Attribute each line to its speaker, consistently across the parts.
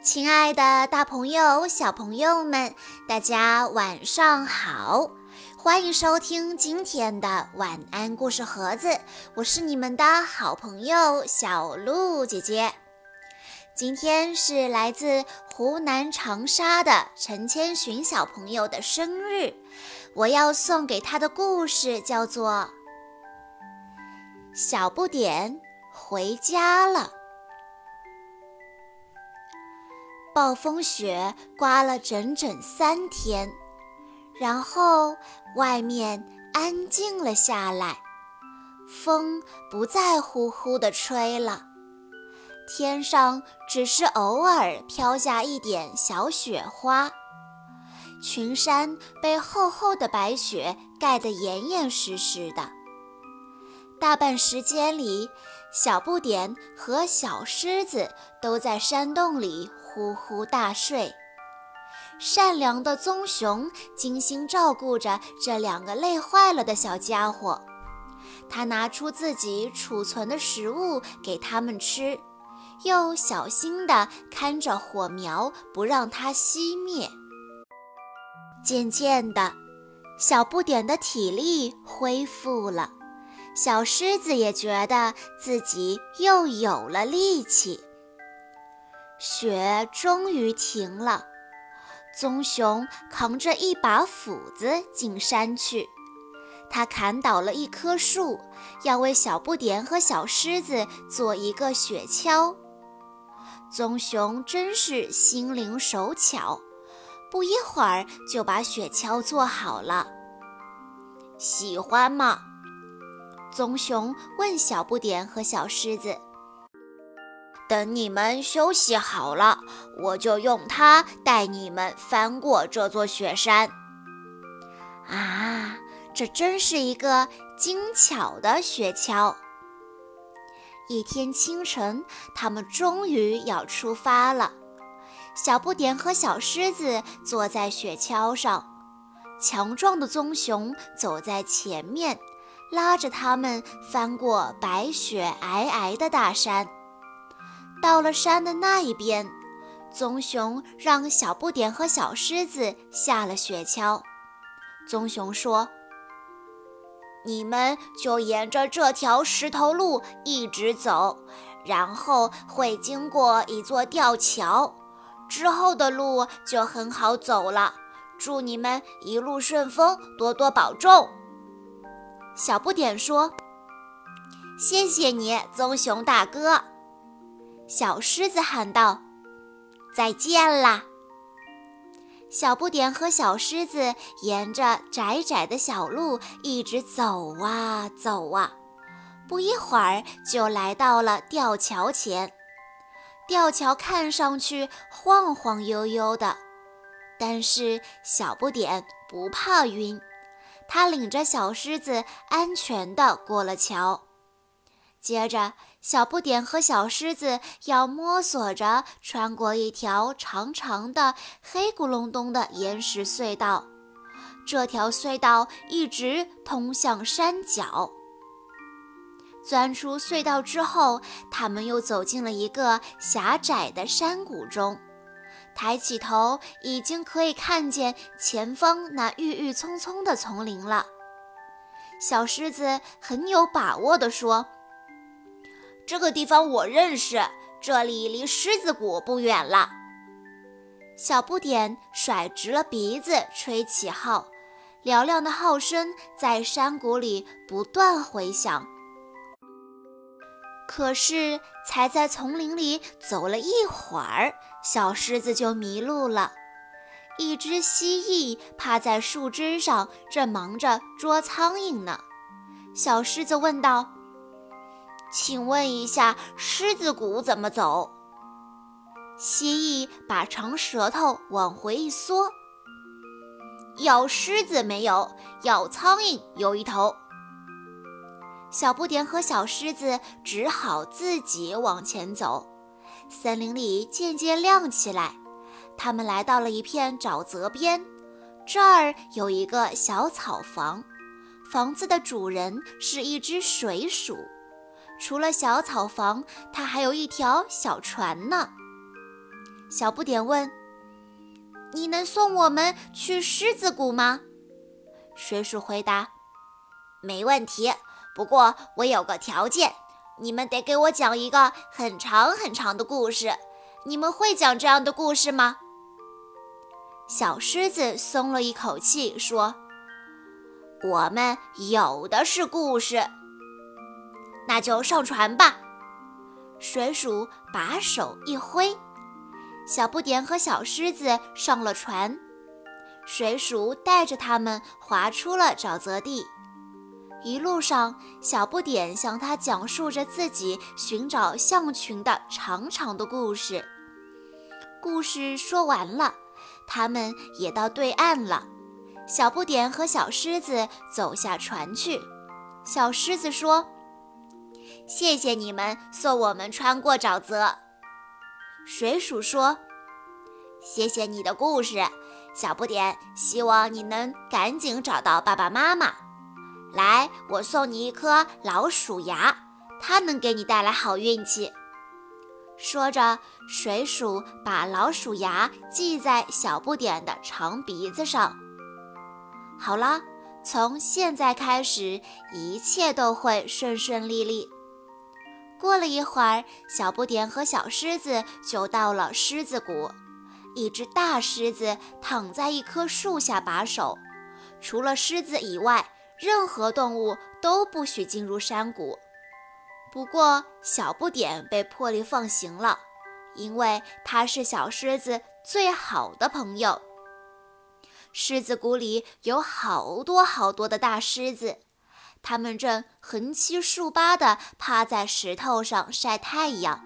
Speaker 1: 亲爱的，大朋友、小朋友们，大家晚上好！欢迎收听今天的晚安故事盒子，我是你们的好朋友小鹿姐姐。今天是来自湖南长沙的陈千寻小朋友的生日，我要送给他的故事叫做《小不点回家了》。暴风雪刮了整整三天，然后外面安静了下来，风不再呼呼地吹了，天上只是偶尔飘下一点小雪花，群山被厚厚的白雪盖得严严实实的。大半时间里，小不点和小狮子都在山洞里。呼呼大睡，善良的棕熊精心照顾着这两个累坏了的小家伙。他拿出自己储存的食物给他们吃，又小心地看着火苗，不让它熄灭。渐渐的，小不点的体力恢复了，小狮子也觉得自己又有了力气。雪终于停了，棕熊扛着一把斧子进山去。他砍倒了一棵树，要为小不点和小狮子做一个雪橇。棕熊真是心灵手巧，不一会儿就把雪橇做好了。喜欢吗？棕熊问小不点和小狮子。等你们休息好了，我就用它带你们翻过这座雪山。啊，这真是一个精巧的雪橇！一天清晨，他们终于要出发了。小不点和小狮子坐在雪橇上，强壮的棕熊走在前面，拉着他们翻过白雪皑皑的大山。到了山的那一边，棕熊让小不点和小狮子下了雪橇。棕熊说：“你们就沿着这条石头路一直走，然后会经过一座吊桥，之后的路就很好走了。祝你们一路顺风，多多保重。”小不点说：“谢谢你，棕熊大哥。”小狮子喊道：“再见啦！”小不点和小狮子沿着窄窄的小路一直走啊走啊，不一会儿就来到了吊桥前。吊桥看上去晃晃悠悠的，但是小不点不怕晕，他领着小狮子安全地过了桥。接着，小不点和小狮子要摸索着穿过一条长长的、黑咕隆咚的岩石隧道。这条隧道一直通向山脚。钻出隧道之后，他们又走进了一个狭窄的山谷中。抬起头，已经可以看见前方那郁郁葱葱的丛林了。小狮子很有把握地说。这个地方我认识，这里离狮子谷不远了。小不点甩直了鼻子，吹起号，嘹亮的号声在山谷里不断回响。可是，才在丛林里走了一会儿，小狮子就迷路了。一只蜥蜴趴在树枝上，正忙着捉苍蝇呢。小狮子问道。请问一下，狮子谷怎么走？蜥蜴把长舌头往回一缩。咬狮子没有，咬苍蝇有一头。小不点和小狮子只好自己往前走。森林里渐渐亮起来，他们来到了一片沼泽边，这儿有一个小草房，房子的主人是一只水鼠。除了小草房，它还有一条小船呢。小不点问：“你能送我们去狮子谷吗？”水鼠回答：“没问题，不过我有个条件，你们得给我讲一个很长很长的故事。你们会讲这样的故事吗？”小狮子松了一口气，说：“我们有的是故事，那就上船吧。”水鼠把手一挥，小不点和小狮子上了船。水鼠带着他们划出了沼泽地。一路上，小不点向他讲述着自己寻找象群的长长的故事。故事说完了。他们也到对岸了，小不点和小狮子走下船去。小狮子说：“谢谢你们送我们穿过沼泽。”水鼠说：“谢谢你的故事，小不点，希望你能赶紧找到爸爸妈妈。来，我送你一颗老鼠牙，它能给你带来好运气。”说着，水鼠把老鼠牙系在小不点。的长鼻子上。好了，从现在开始，一切都会顺顺利利。过了一会儿，小不点和小狮子就到了狮子谷。一只大狮子躺在一棵树下把守，除了狮子以外，任何动物都不许进入山谷。不过，小不点被破例放行了，因为他是小狮子最好的朋友。狮子谷里有好多好多的大狮子，它们正横七竖八地趴在石头上晒太阳。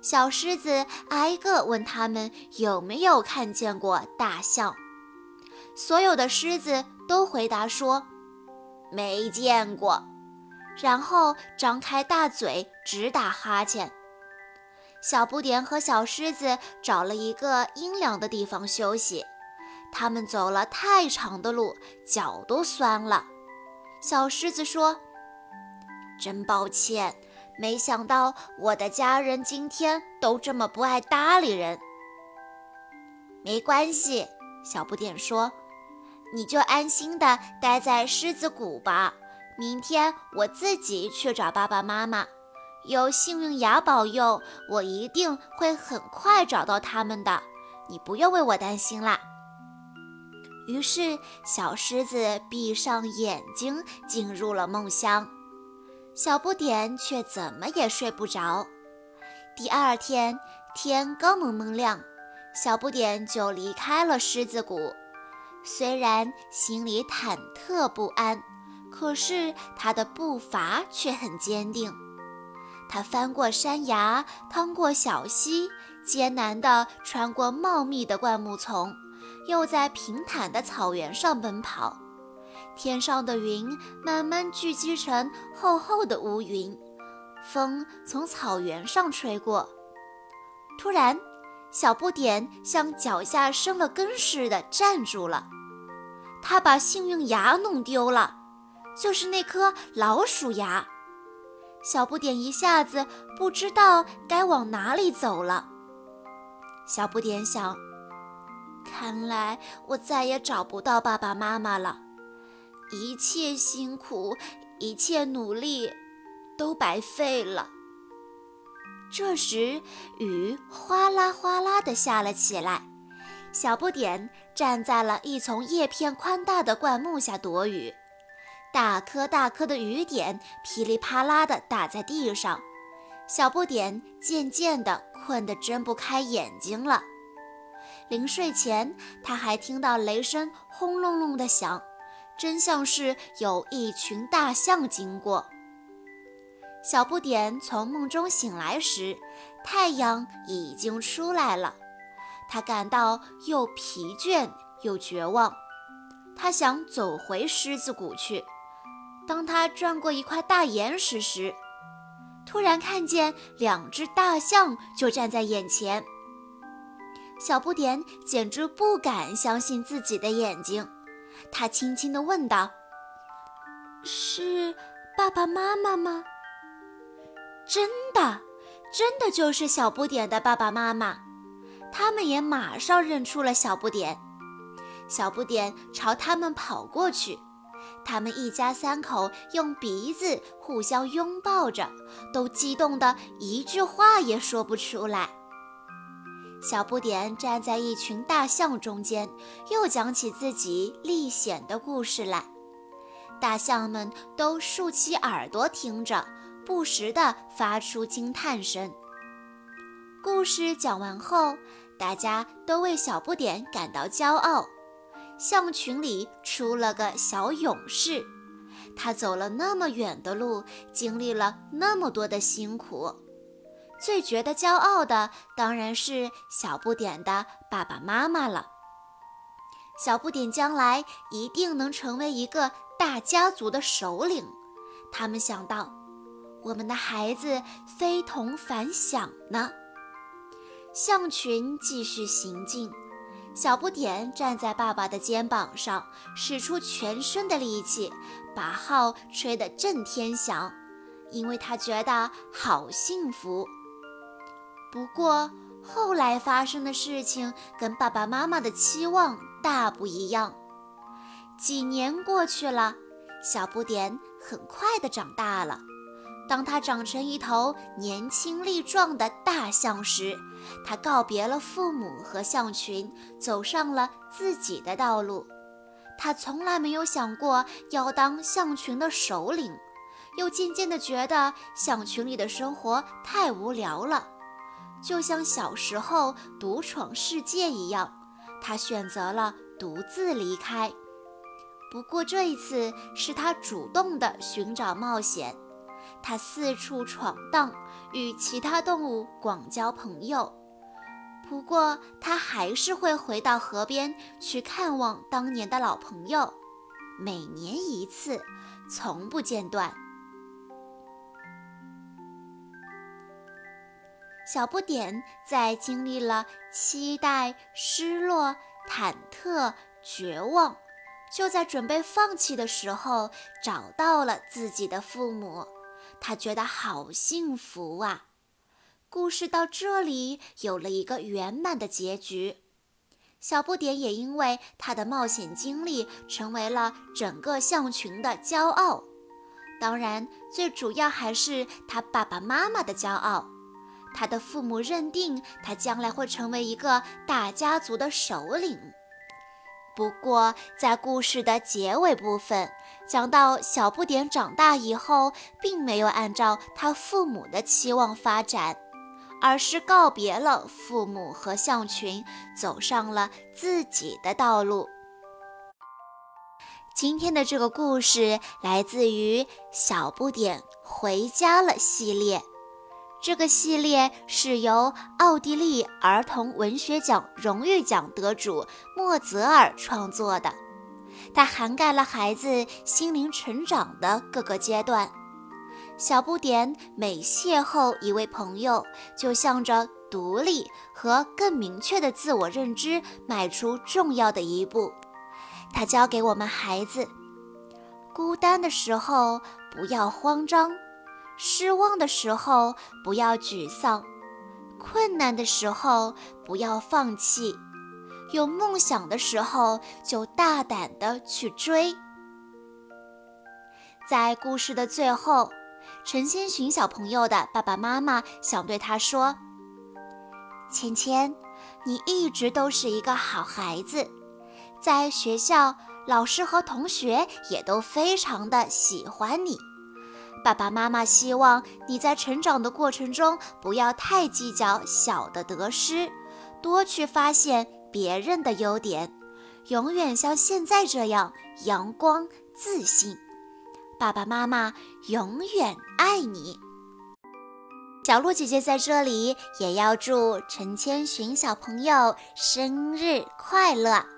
Speaker 1: 小狮子挨个问他们有没有看见过大象，所有的狮子都回答说没见过。然后张开大嘴直打哈欠。小不点和小狮子找了一个阴凉的地方休息。他们走了太长的路，脚都酸了。小狮子说：“真抱歉，没想到我的家人今天都这么不爱搭理人。”没关系，小不点说：“你就安心的待在狮子谷吧。”明天我自己去找爸爸妈妈，有幸运牙保佑，我一定会很快找到他们的。你不用为我担心啦。于是，小狮子闭上眼睛，进入了梦乡。小不点却怎么也睡不着。第二天天刚蒙蒙亮，小不点就离开了狮子谷，虽然心里忐忑不安。可是他的步伐却很坚定，他翻过山崖，趟过小溪，艰难地穿过茂密的灌木丛，又在平坦的草原上奔跑。天上的云慢慢聚集成厚厚的乌云，风从草原上吹过。突然，小不点像脚下生了根似的站住了，他把幸运牙弄丢了。就是那颗老鼠牙，小不点一下子不知道该往哪里走了。小不点想，看来我再也找不到爸爸妈妈了，一切辛苦，一切努力，都白费了。这时，雨哗啦哗啦地下了起来，小不点站在了一丛叶片宽大的灌木下躲雨。大颗大颗的雨点噼里啪啦地打在地上，小不点渐渐地困得睁不开眼睛了。临睡前，他还听到雷声轰隆隆地响，真像是有一群大象经过。小不点从梦中醒来时，太阳已经出来了，他感到又疲倦又绝望，他想走回狮子谷去。当他转过一块大岩石时，突然看见两只大象就站在眼前。小不点简直不敢相信自己的眼睛，他轻轻地问道：“是爸爸妈妈吗？”“真的，真的就是小不点的爸爸妈妈。”他们也马上认出了小不点。小不点朝他们跑过去，他们一家三口用鼻子互相拥抱着，都激动得一句话也说不出来。小不点站在一群大象中间，又讲起自己历险的故事来。大象们都竖起耳朵听着，不时地发出惊叹声。故事讲完后，大家都为小不点感到骄傲。象群里出了个小勇士，他走了那么远的路，经历了那么多的辛苦，最觉得骄傲的当然是小不点的爸爸妈妈了。小不点将来一定能成为一个大家族的首领，他们想到，我们的孩子非同凡响呢。象群继续行进。小不点站在爸爸的肩膀上，使出全身的力气，把号吹得震天响，因为他觉得好幸福。不过后来发生的事情跟爸爸妈妈的期望大不一样。几年过去了，小不点很快的长大了。当他长成一头年轻力壮的大象时，他告别了父母和象群，走上了自己的道路。他从来没有想过要当象群的首领，又渐渐地觉得象群里的生活太无聊了，就像小时候独闯世界一样。他选择了独自离开。不过这一次是他主动的寻找冒险。他四处闯荡，与其他动物广交朋友。不过，他还是会回到河边去看望当年的老朋友，每年一次，从不间断。小不点在经历了期待、失落、忐忑、绝望，就在准备放弃的时候，找到了自己的父母。他觉得好幸福啊！故事到这里有了一个圆满的结局。小不点也因为他的冒险经历成为了整个象群的骄傲，当然，最主要还是他爸爸妈妈的骄傲。他的父母认定他将来会成为一个大家族的首领。不过，在故事的结尾部分，讲到小不点长大以后，并没有按照他父母的期望发展，而是告别了父母和象群，走上了自己的道路。今天的这个故事来自于《小不点回家了》系列。这个系列是由奥地利儿童文学奖荣誉奖得主莫泽尔创作的，它涵盖了孩子心灵成长的各个阶段。小不点每邂逅一位朋友，就向着独立和更明确的自我认知迈出重要的一步。他教给我们孩子：孤单的时候不要慌张。失望的时候不要沮丧，困难的时候不要放弃，有梦想的时候就大胆的去追。在故事的最后，陈千寻小朋友的爸爸妈妈想对他说：“芊芊，你一直都是一个好孩子，在学校老师和同学也都非常的喜欢你。”爸爸妈妈希望你在成长的过程中不要太计较小的得失，多去发现别人的优点，永远像现在这样阳光自信。爸爸妈妈永远爱你。小鹿姐姐在这里也要祝陈千寻小朋友生日快乐。